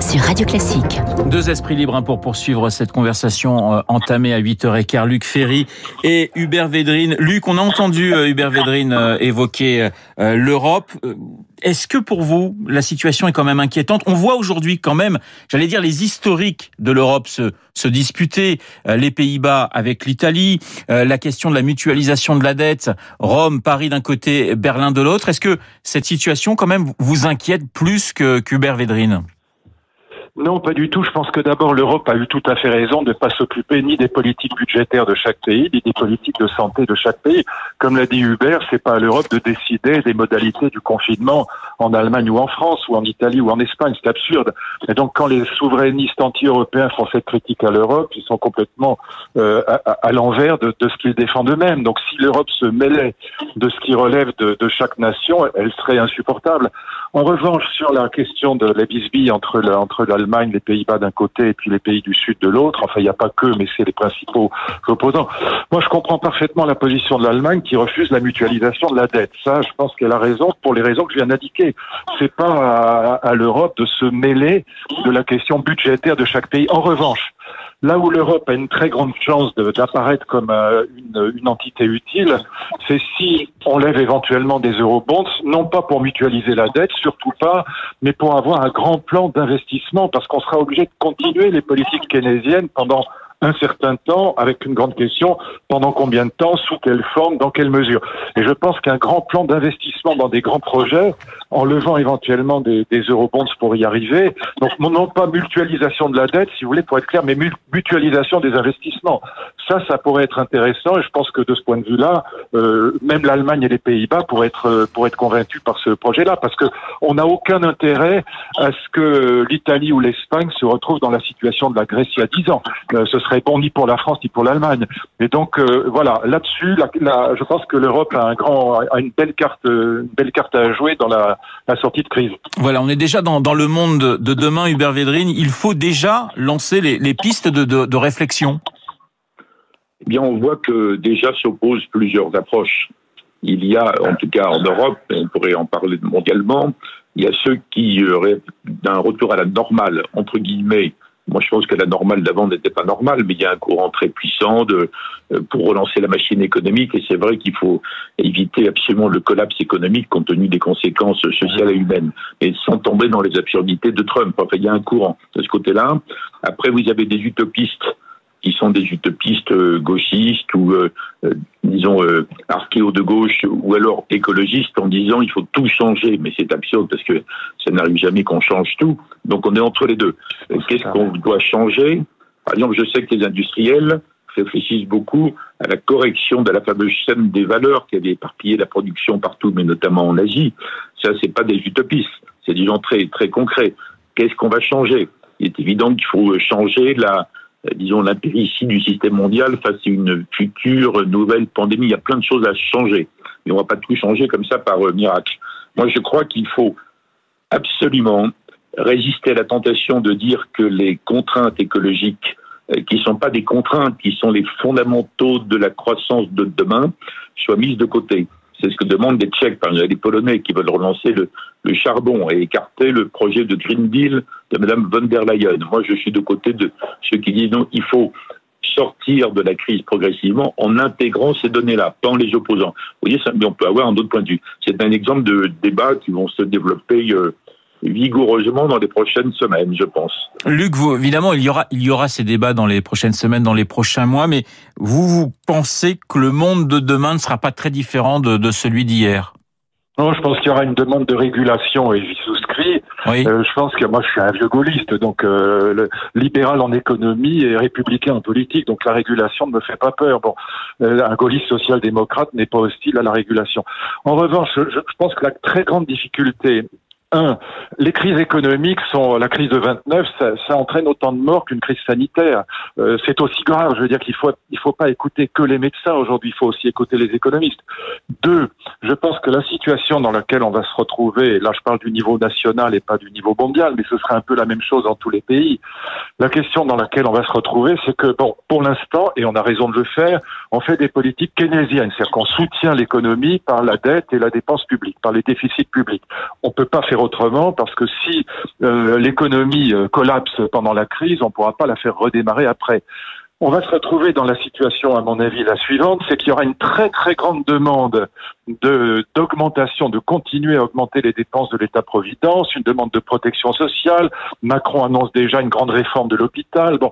sur Radio Classique. Deux esprits libres hein, pour poursuivre cette conversation euh, entamée à 8h15. Luc Ferry et Hubert Védrine. Luc, on a entendu euh, Hubert Védrine euh, évoquer l'Europe. Est-ce que pour vous, la situation est quand même inquiétante? On voit aujourd'hui quand même, j'allais dire, les historiques de l'Europe se, se disputer. Les Pays-Bas avec l'Italie, la question de la mutualisation de la dette, Rome, Paris d'un côté, Berlin de l'autre. Est-ce que cette situation quand même vous inquiète plus que qu'Hubert Védrine? Non, pas du tout. Je pense que d'abord l'Europe a eu tout à fait raison de ne pas s'occuper ni des politiques budgétaires de chaque pays, ni des politiques de santé de chaque pays. Comme l'a dit Hubert, c'est pas à l'Europe de décider des modalités du confinement en Allemagne ou en France ou en Italie ou en Espagne. C'est absurde. Et donc quand les souverainistes anti-européens font cette critique à l'Europe, ils sont complètement euh, à, l'envers de, ce qu'ils défendent eux-mêmes. Donc si l'Europe se mêlait de ce qui relève de, de chaque nation, elle serait insupportable. En revanche, sur la question de la entre l'Allemagne, les Pays-Bas d'un côté et puis les pays du Sud de l'autre, enfin il n'y a pas que, mais c'est les principaux opposants. Moi, je comprends parfaitement la position de l'Allemagne qui refuse la mutualisation de la dette. Ça, je pense qu'elle a raison pour les raisons que je viens d'indiquer. C'est pas à l'Europe de se mêler de la question budgétaire de chaque pays. En revanche, Là où l'Europe a une très grande chance d'apparaître comme euh, une, une, entité utile, c'est si on lève éventuellement des eurobonds, non pas pour mutualiser la dette, surtout pas, mais pour avoir un grand plan d'investissement, parce qu'on sera obligé de continuer les politiques keynésiennes pendant un certain temps avec une grande question pendant combien de temps, sous quelle forme, dans quelle mesure. Et je pense qu'un grand plan d'investissement dans des grands projets, en levant éventuellement des, des eurobonds pour y arriver, donc non pas mutualisation de la dette, si vous voulez, pour être clair, mais mutualisation des investissements. Ça, ça pourrait être intéressant et je pense que de ce point de vue-là, euh, même l'Allemagne et les Pays-Bas pourraient être, euh, pourraient être convaincus par ce projet-là parce que on n'a aucun intérêt à ce que l'Italie ou l'Espagne se retrouvent dans la situation de la Grèce il y a dix ans. Euh, ce serait bon ni pour la France ni pour l'Allemagne. Et donc euh, voilà, là-dessus, je pense que l'Europe a un grand, a une belle carte, une belle carte à jouer dans la, la sortie de crise. Voilà, on est déjà dans, dans le monde de demain, Hubert Védrine. Il faut déjà lancer les, les pistes de, de, de réflexion. Eh bien, on voit que déjà s'opposent plusieurs approches. Il y a, en tout cas en Europe, on pourrait en parler mondialement, il y a ceux qui rêvent d'un retour à la normale, entre guillemets, moi, je pense que la normale d'avant n'était pas normale, mais il y a un courant très puissant de, euh, pour relancer la machine économique. Et c'est vrai qu'il faut éviter absolument le collapse économique compte tenu des conséquences sociales et humaines, et sans tomber dans les absurdités de Trump. Enfin, il y a un courant de ce côté-là. Après, vous avez des utopistes qui sont des utopistes euh, gauchistes ou, euh, euh, disons, archéo de gauche ou alors écologistes en disant il faut tout changer. Mais c'est absurde parce que ça n'arrive jamais qu'on change tout. Donc on est entre les deux. Qu'est-ce qu'on doit changer? Par exemple, je sais que les industriels réfléchissent beaucoup à la correction de la fameuse chaîne des valeurs qui avait éparpillé la production partout, mais notamment en Asie. Ça, c'est pas des utopistes, c'est des gens très, très concrets. Qu'est-ce qu'on va changer? Il est évident qu'il faut changer la, disons, l'impéritie du système mondial face à une future nouvelle pandémie. Il y a plein de choses à changer. Mais on ne va pas tout changer comme ça par euh, miracle. Moi, je crois qu'il faut absolument résister à la tentation de dire que les contraintes écologiques, euh, qui ne sont pas des contraintes, qui sont les fondamentaux de la croissance de demain, soient mises de côté. C'est ce que demandent les Tchèques, par exemple, les Polonais qui veulent relancer le, charbon et écarter le projet de Green Deal de Mme von der Leyen. Moi, je suis de côté de ceux qui disent non, il faut sortir de la crise progressivement en intégrant ces données-là, pas en les opposant. Vous voyez, ça, on peut avoir un autre point de vue. C'est un exemple de débat qui vont se développer euh, vigoureusement dans les prochaines semaines, je pense. Luc, vous, évidemment, il y aura, il y aura ces débats dans les prochaines semaines, dans les prochains mois, mais vous, vous pensez que le monde de demain ne sera pas très différent de, de celui d'hier? Non, je pense qu'il y aura une demande de régulation et j'y souscris. Oui. Euh, je pense que moi, je suis un vieux gaulliste, donc euh, libéral en économie et républicain en politique, donc la régulation ne me fait pas peur. Bon, euh, un gaulliste social-démocrate n'est pas hostile à la régulation. En revanche, je, je pense que la très grande difficulté un, les crises économiques sont la crise de 29, ça, ça entraîne autant de morts qu'une crise sanitaire. Euh, c'est aussi grave. Je veux dire qu'il faut il faut pas écouter que les médecins aujourd'hui. Il faut aussi écouter les économistes. Deux, je pense que la situation dans laquelle on va se retrouver, là je parle du niveau national et pas du niveau mondial, mais ce sera un peu la même chose dans tous les pays. La question dans laquelle on va se retrouver, c'est que bon, pour l'instant, et on a raison de le faire, on fait des politiques keynésiennes, c'est-à-dire qu'on soutient l'économie par la dette et la dépense publique, par les déficits publics. On peut pas faire autrement parce que si euh, l'économie euh, collapse pendant la crise, on ne pourra pas la faire redémarrer après. On va se retrouver dans la situation, à mon avis, la suivante, c'est qu'il y aura une très très grande demande de d'augmentation, de continuer à augmenter les dépenses de l'État-providence, une demande de protection sociale. Macron annonce déjà une grande réforme de l'hôpital. Bon,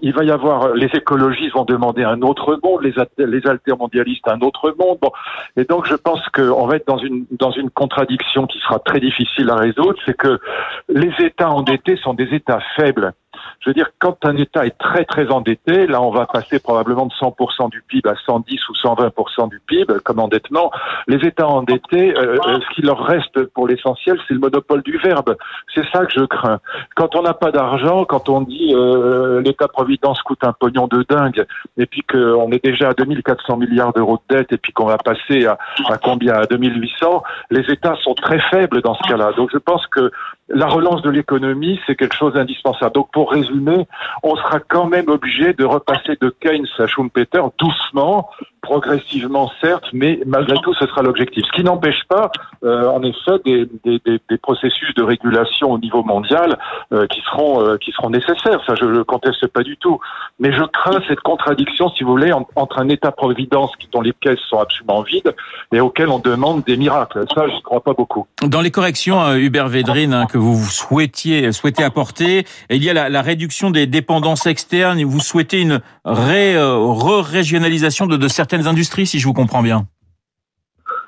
il va y avoir, les écologistes vont demander un autre monde, les, les altermondialistes un autre monde. Bon, et donc je pense qu'on va être dans une dans une contradiction qui sera très difficile à résoudre, c'est que les États endettés sont des États faibles. Je veux dire, quand un État est très très endetté, là on va passer probablement de 100% du PIB à 110 ou 120% du PIB comme endettement. Les États endettés, euh, euh, ce qui leur reste pour l'essentiel, c'est le monopole du verbe. C'est ça que je crains. Quand on n'a pas d'argent, quand on dit euh, l'État-providence coûte un pognon de dingue, et puis qu'on est déjà à 2400 milliards d'euros de dette, et puis qu'on va passer à, à combien? À 2800, les États sont très faibles dans ce cas-là. Donc je pense que la relance de l'économie, c'est quelque chose d'indispensable. Donc pour résumer, on sera quand même obligé de repasser de Keynes à Schumpeter doucement, progressivement certes, mais malgré tout, ce sera l'objectif. Ce qui n'empêche pas, euh, en effet, des, des, des, des, processus de régulation au niveau mondial euh, qui seront euh, qui seront nécessaires. Ça, je le conteste pas du tout. Mais je crains cette contradiction, si vous voulez, entre un État-providence dont les caisses sont absolument vides et auquel on demande des miracles. Ça, je ne crois pas beaucoup. Dans les corrections, Hubert Védrine, hein, que vous souhaitiez souhaitez apporter, il y a la, la réduction des dépendances externes. Et vous souhaitez une re-régionalisation de, de certains industries, si je vous comprends bien.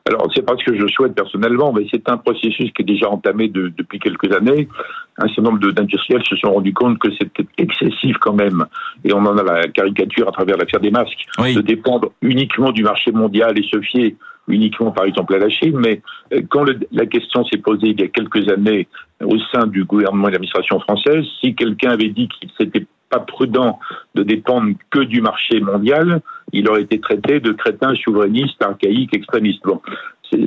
Alors, c'est pas ce que je souhaite personnellement, mais c'est un processus qui est déjà entamé depuis quelques années. Un certain nombre d'industriels se sont rendus compte que c'était excessif quand même, et on en a la caricature à travers l'affaire des masques, de dépendre uniquement du marché mondial et se fier uniquement par exemple à la Chine, mais euh, quand la question s'est posée il y a quelques années au sein du gouvernement et de l'administration française, si quelqu'un avait dit qu'il s'était pas prudent de dépendre que du marché mondial, il aurait été traité de crétin souverainiste, archaïque, extrémiste. Bon,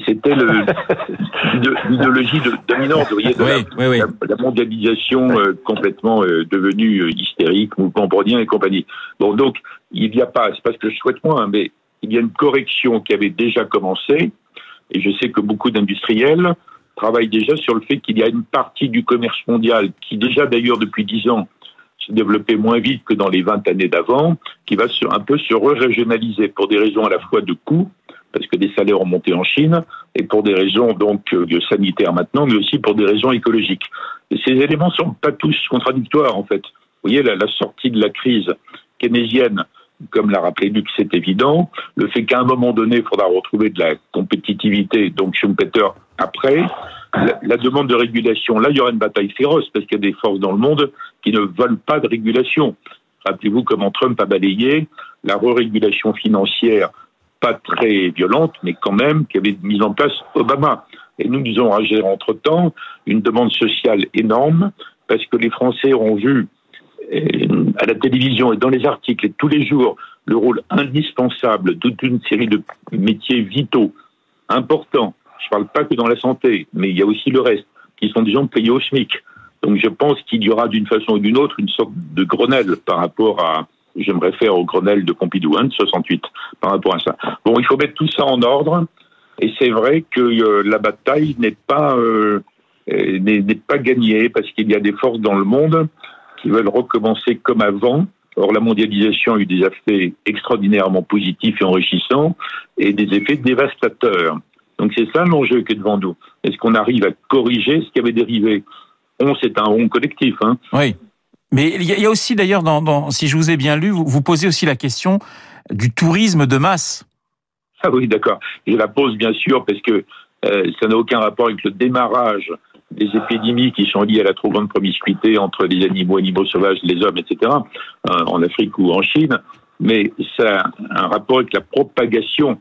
c'était l'idéologie dominante, vous voyez, de la, mondialisation euh, complètement euh, devenue euh, hystérique, mouvement et compagnie. Bon, donc, il n'y a pas, c'est pas ce que je souhaite moi, hein, mais il y a une correction qui avait déjà commencé, et je sais que beaucoup d'industriels travaillent déjà sur le fait qu'il y a une partie du commerce mondial qui déjà d'ailleurs depuis dix ans se développer moins vite que dans les 20 années d'avant, qui va un peu se régionaliser pour des raisons à la fois de coût, parce que des salaires ont monté en Chine, et pour des raisons donc euh, sanitaires maintenant, mais aussi pour des raisons écologiques. Ces éléments sont pas tous contradictoires en fait. Vous voyez, la, la sortie de la crise keynésienne, comme l'a rappelé Luc, c'est évident. Le fait qu'à un moment donné, il faudra retrouver de la compétitivité, donc Schumpeter après, la, demande de régulation, là, il y aura une bataille féroce parce qu'il y a des forces dans le monde qui ne veulent pas de régulation. Rappelez-vous comment Trump a balayé la re-régulation financière, pas très violente, mais quand même, qui avait mis en place Obama. Et nous, nous avons agi entre-temps une demande sociale énorme parce que les Français ont vu euh, à la télévision et dans les articles tous les jours le rôle indispensable de toute une série de métiers vitaux, importants, je parle pas que dans la santé, mais il y a aussi le reste, qui sont des gens payés au SMIC. Donc je pense qu'il y aura d'une façon ou d'une autre une sorte de Grenelle par rapport à, je me réfère au Grenelle de Pompidou, hein, de 68, par rapport à ça. Bon, il faut mettre tout ça en ordre, et c'est vrai que euh, la bataille n'est pas euh, n'est pas gagnée parce qu'il y a des forces dans le monde qui veulent recommencer comme avant. Or, la mondialisation a eu des effets extraordinairement positifs et enrichissants et des effets dévastateurs. Donc c'est ça l'enjeu qui est devant nous. Est-ce qu'on arrive à corriger ce qui avait dérivé? On, c'est un rond collectif. Hein. Oui. Mais il y a aussi d'ailleurs, dans, dans, si je vous ai bien lu, vous, vous posez aussi la question du tourisme de masse. Ah oui, d'accord. Je la pose bien sûr parce que euh, ça n'a aucun rapport avec le démarrage des épidémies qui sont liées à la trop grande promiscuité entre les animaux, animaux sauvages, les hommes, etc., euh, en Afrique ou en Chine, mais ça a un rapport avec la propagation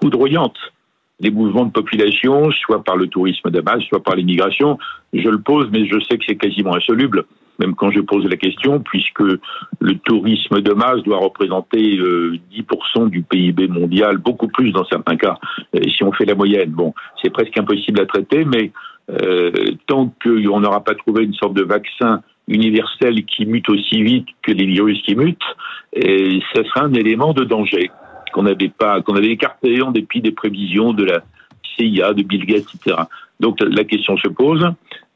foudroyante les mouvements de population, soit par le tourisme de masse, soit par l'immigration. Je le pose, mais je sais que c'est quasiment insoluble, même quand je pose la question, puisque le tourisme de masse doit représenter 10% euh, du PIB mondial, beaucoup plus dans certains cas, si on fait la moyenne. Bon, c'est presque impossible à traiter, mais euh, tant qu'on n'aura pas trouvé une sorte de vaccin universel qui mute aussi vite que les virus qui mutent, et ce sera un élément de danger qu'on n'avait pas, qu'on avait écarté en dépit des prévisions de la CIA, de Bill Gates, etc. Donc la question se pose,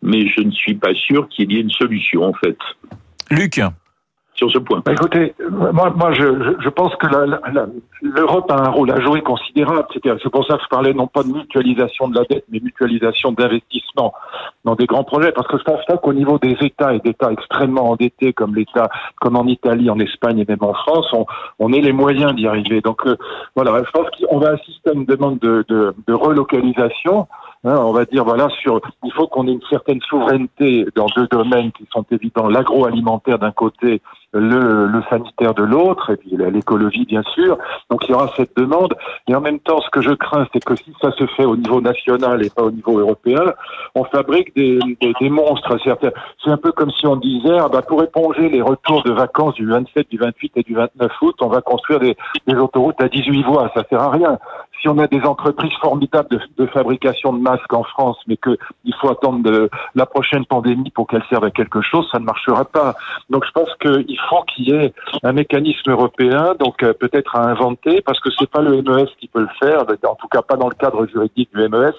mais je ne suis pas sûr qu'il y ait une solution en fait. Luc sur ce point. Bah, écoutez, moi, moi je, je pense que l'Europe a un rôle à jouer considérable. C'est pour ça que je parlais non pas de mutualisation de la dette, mais mutualisation d'investissement dans des grands projets. Parce que je pense qu'au niveau des États et d'États extrêmement endettés comme l'État, comme en Italie, en Espagne et même en France, on, on ait les moyens d'y arriver. Donc euh, voilà, je pense qu'on va assister à une demande de, de, de relocalisation. Hein, on va dire voilà sur il faut qu'on ait une certaine souveraineté dans deux domaines qui sont évidents. L'agroalimentaire d'un côté le, le sanitaire de l'autre et puis l'écologie bien sûr. Donc il y aura cette demande. Et en même temps ce que je crains c'est que si ça se fait au niveau national et pas au niveau européen on fabrique des, des, des monstres c'est un peu comme si on disait ah bah pour éponger les retours de vacances du 27 du 28 et du 29 août on va construire des, des autoroutes à 18 voies. Ça sert à rien si on a des entreprises formidables de, fabrication de masques en France, mais qu'il faut attendre la prochaine pandémie pour qu'elle serve à quelque chose, ça ne marchera pas. Donc je pense qu'il faut qu'il y ait un mécanisme européen, donc euh, peut-être à inventer, parce que c'est pas le MES qui peut le faire, en tout cas pas dans le cadre juridique du MES,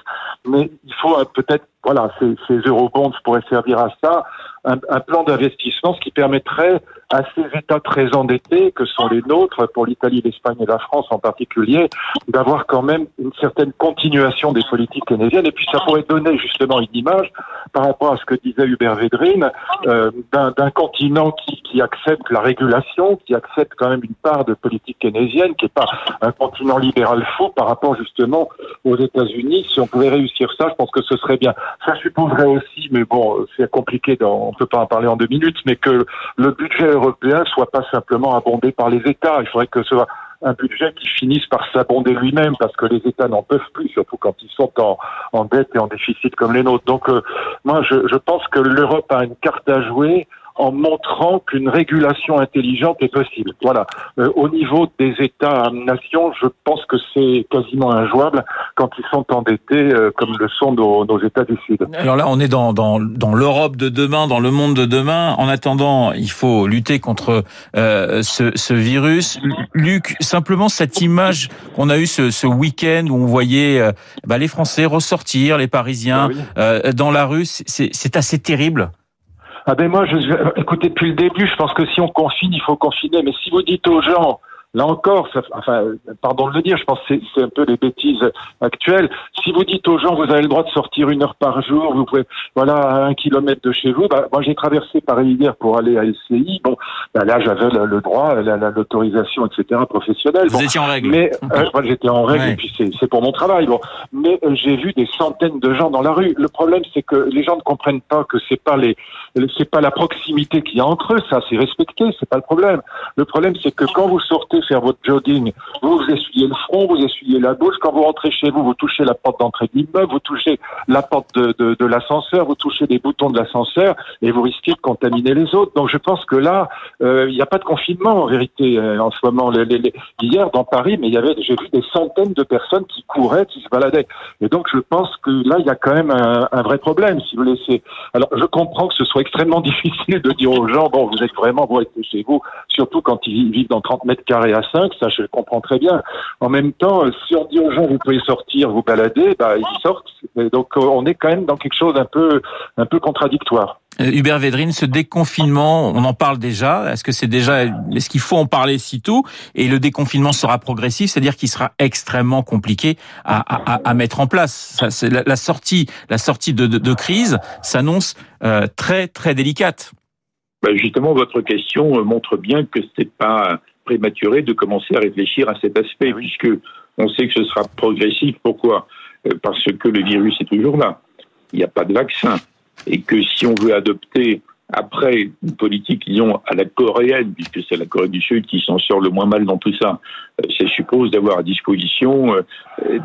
mais il faut euh, peut-être voilà, ces, ces eurobonds pourraient servir à ça, un, un plan d'investissement, ce qui permettrait à ces États très endettés que sont les nôtres, pour l'Italie, l'Espagne et la France en particulier, d'avoir quand même une certaine continuation des politiques keynésiennes. Et puis ça pourrait donner justement une image par rapport à ce que disait Hubert Védrine, euh, d'un continent qui, qui, accepte la régulation, qui accepte quand même une part de politique keynésienne, qui n'est pas un continent libéral fou par rapport justement aux États-Unis. Si on pouvait réussir ça, je pense que ce serait bien. Ça supposerait aussi, mais bon, c'est compliqué, on peut pas en parler en deux minutes, mais que le budget européen soit pas simplement abondé par les États. Il faudrait que ce soit un budget qui finisse par s'abonder lui-même parce que les États n'en peuvent plus, surtout quand ils sont en, en dette et en déficit comme les nôtres. Donc, euh, moi, je, je pense que l'Europe a une carte à jouer en montrant qu'une régulation intelligente est possible. Voilà. Euh, au niveau des États-nations, je pense que c'est quasiment injouable quand ils sont endettés euh, comme le sont nos, nos, États du Sud. Alors là, on est dans, dans, dans l'Europe de demain, dans le monde de demain. En attendant, il faut lutter contre euh, ce, ce, virus. Luc, simplement cette image qu'on a eue ce, ce week-end où on voyait euh, bah, les Français ressortir, les Parisiens ah oui. dans la rue, c'est assez terrible. Ah ben moi, je, écoutez, depuis le début, je pense que si on confine, il faut confiner. Mais si vous dites aux gens, Là encore, ça, enfin, pardon de le dire, je pense que c'est un peu les bêtises actuelles. Si vous dites aux gens, vous avez le droit de sortir une heure par jour, vous pouvez, voilà, à un kilomètre de chez vous. Bah, moi, j'ai traversé Paris hier pour aller à LCI. Bon, bah, là, j'avais le, droit, l'autorisation, etc., professionnelle. Vous étiez en règle. Mais euh, moi, j'étais en règle, et puis c'est pour mon travail. Bon, mais euh, j'ai vu des centaines de gens dans la rue. Le problème, c'est que les gens ne comprennent pas que c'est pas les, c'est pas la proximité qu'il y a entre eux. Ça, c'est respecté. C'est pas le problème. Le problème, c'est que quand vous sortez faire votre jogging, vous, vous essuyez le front, vous essuyez la bouche. Quand vous rentrez chez vous, vous touchez la porte d'entrée de l'immeuble, vous touchez la porte de, l'ascenseur, vous touchez les boutons de l'ascenseur et vous risquez de contaminer les autres. Donc je pense que là, euh, il n'y a pas de confinement en vérité euh, en ce moment. Hier dans Paris, mais j'ai vu des centaines de personnes qui couraient, qui se baladaient. Et donc je pense que là, il y a quand même un, un vrai problème, si vous laissez. Alors je comprends que ce soit extrêmement difficile de dire aux gens, bon, vous êtes vraiment, vous restez chez vous, surtout quand ils vivent dans 30 mètres carrés à 5, ça je comprends très bien. En même temps, si on dit aux gens, vous pouvez sortir, vous balader, bah, ils sortent. donc on est quand même dans quelque chose un peu, un peu contradictoire. Euh, Hubert Védrine, ce déconfinement, on en parle déjà. Est-ce que c'est déjà, est-ce qu'il faut en parler si tôt? Et le déconfinement sera progressif, c'est-à-dire qu'il sera extrêmement compliqué à, à, à, mettre en place. Ça, la, la, sortie, la sortie de, de, de crise s'annonce euh, très très délicate. Ben justement, votre question euh, montre bien que c'est pas prématuré de commencer à réfléchir à cet aspect, puisque on sait que ce sera progressif. Pourquoi? Euh, Parce que le virus est toujours là. Il n'y a pas de vaccin. Et que si on veut adopter après une politique, disons, à la coréenne, puisque c'est la Corée du Sud qui s'en sort le moins mal dans tout ça, ça euh, suppose d'avoir à disposition euh,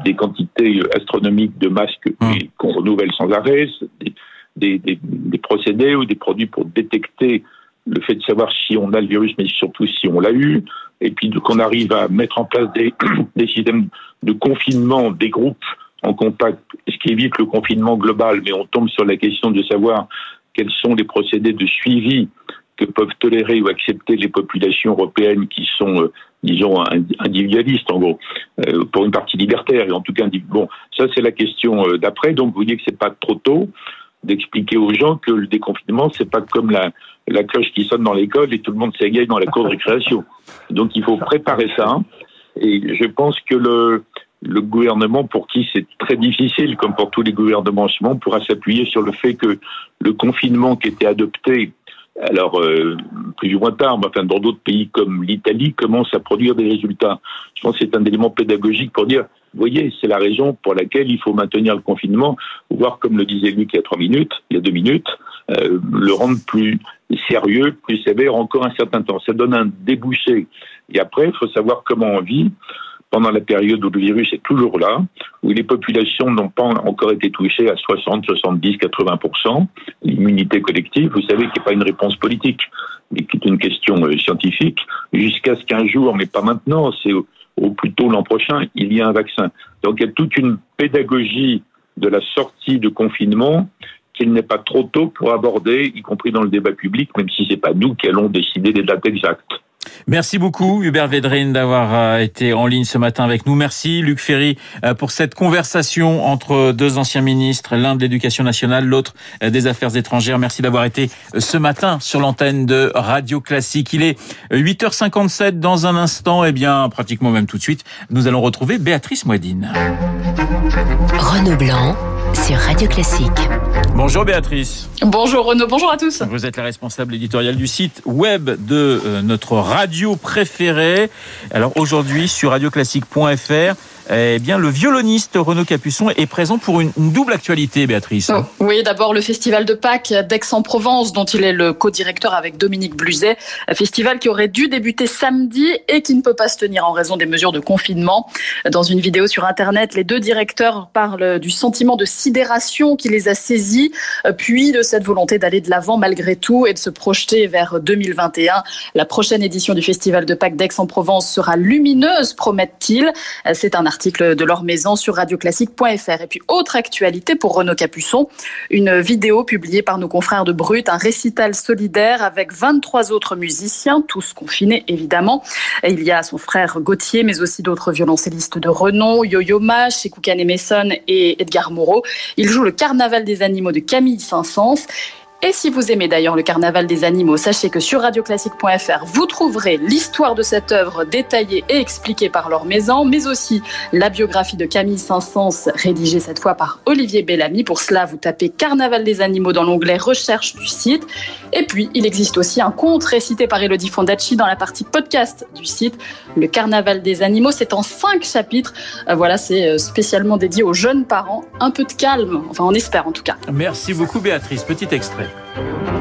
des quantités astronomiques de masques mmh. qu'on renouvelle sans arrêt, des, des, des, procédés ou des produits pour détecter le fait de savoir si on a le virus, mais surtout si on l'a eu, et puis qu'on arrive à mettre en place des, des systèmes de confinement des groupes en contact, ce qui évite le confinement global, mais on tombe sur la question de savoir quels sont les procédés de suivi que peuvent tolérer ou accepter les populations européennes qui sont, euh, disons, individualistes, en gros, euh, pour une partie libertaire, et en tout cas, bon, ça c'est la question euh, d'après, donc vous voyez que c'est pas trop tôt d'expliquer aux gens que le déconfinement, c'est pas comme la, la cloche qui sonne dans l'école et tout le monde s'égaye dans la cour de récréation. Donc il faut préparer ça, et je pense que le, le gouvernement, pour qui c'est très difficile, comme pour tous les gouvernements en ce moment, pourra s'appuyer sur le fait que le confinement qui était adopté, alors euh, plus ou moins tard, mais enfin dans d'autres pays comme l'Italie, commence à produire des résultats. Je pense que c'est un élément pédagogique pour dire, vous voyez, c'est la raison pour laquelle il faut maintenir le confinement, voire comme le disait Luc il y a trois minutes, il y a deux minutes, euh, le rendre plus sérieux, plus sévère encore un certain temps. Ça donne un débouché. Et après, il faut savoir comment on vit pendant la période où le virus est toujours là, où les populations n'ont pas encore été touchées à 60, 70, 80%, l'immunité collective, vous savez qu'il n'y a pas une réponse politique, mais qui est une question euh, scientifique, jusqu'à ce qu'un jour, mais pas maintenant, c'est au, au plus tôt l'an prochain, il y a un vaccin. Donc il y a toute une pédagogie de la sortie de confinement qu'il n'est pas trop tôt pour aborder, y compris dans le débat public, même si c'est pas nous qui allons décider des dates exactes. Merci beaucoup Hubert Védrine d'avoir euh, été en ligne ce matin avec nous. Merci Luc Ferry euh, pour cette conversation entre deux anciens ministres, l'un de l'Éducation nationale, l'autre euh, des Affaires étrangères. Merci d'avoir été ce matin sur l'antenne de Radio Classique. Il est 8h57 dans un instant, et eh bien pratiquement même tout de suite, nous allons retrouver Béatrice Moedine. Renaud Blanc sur Radio Classique. Bonjour Béatrice. Bonjour Renaud, bonjour à tous. Vous êtes la responsable éditoriale du site web de euh, notre radio préférée. Alors aujourd'hui sur radioclassique.fr, eh bien, le violoniste Renaud Capuçon est présent pour une, double actualité, Béatrice. Oh, oui, d'abord le festival de Pâques d'Aix-en-Provence, dont il est le co-directeur avec Dominique Bluzet. Un festival qui aurait dû débuter samedi et qui ne peut pas se tenir en raison des mesures de confinement. Dans une vidéo sur Internet, les deux directeurs parlent du sentiment de sidération qui les a saisis, puis de cette volonté d'aller de l'avant malgré tout et de se projeter vers 2021. La prochaine édition du festival de Pâques d'Aix-en-Provence sera lumineuse, promettent-ils. C'est un article de leur maison sur radioclassique.fr. Et puis, autre actualité pour Renaud Capuçon, une vidéo publiée par nos confrères de Brut, un récital solidaire avec 23 autres musiciens, tous confinés évidemment. il y a son frère Gauthier, mais aussi d'autres violoncellistes de renom, Yo-Yo Ma, Koukan Mason et Edgar Moreau. Il joue le Carnaval des animaux de Camille Saint-Saëns. Et si vous aimez d'ailleurs le carnaval des animaux, sachez que sur radioclassique.fr, vous trouverez l'histoire de cette œuvre détaillée et expliquée par leur maison, mais aussi la biographie de Camille Saint-Saëns, rédigée cette fois par Olivier Bellamy. Pour cela, vous tapez Carnaval des animaux dans l'onglet Recherche du site. Et puis, il existe aussi un conte récité par Elodie Fondacci dans la partie podcast du site. Le Carnaval des animaux, c'est en cinq chapitres. Euh, voilà, c'est euh, spécialement dédié aux jeunes parents. Un peu de calme, enfin on espère en tout cas. Merci beaucoup Béatrice. Petit extrait. Música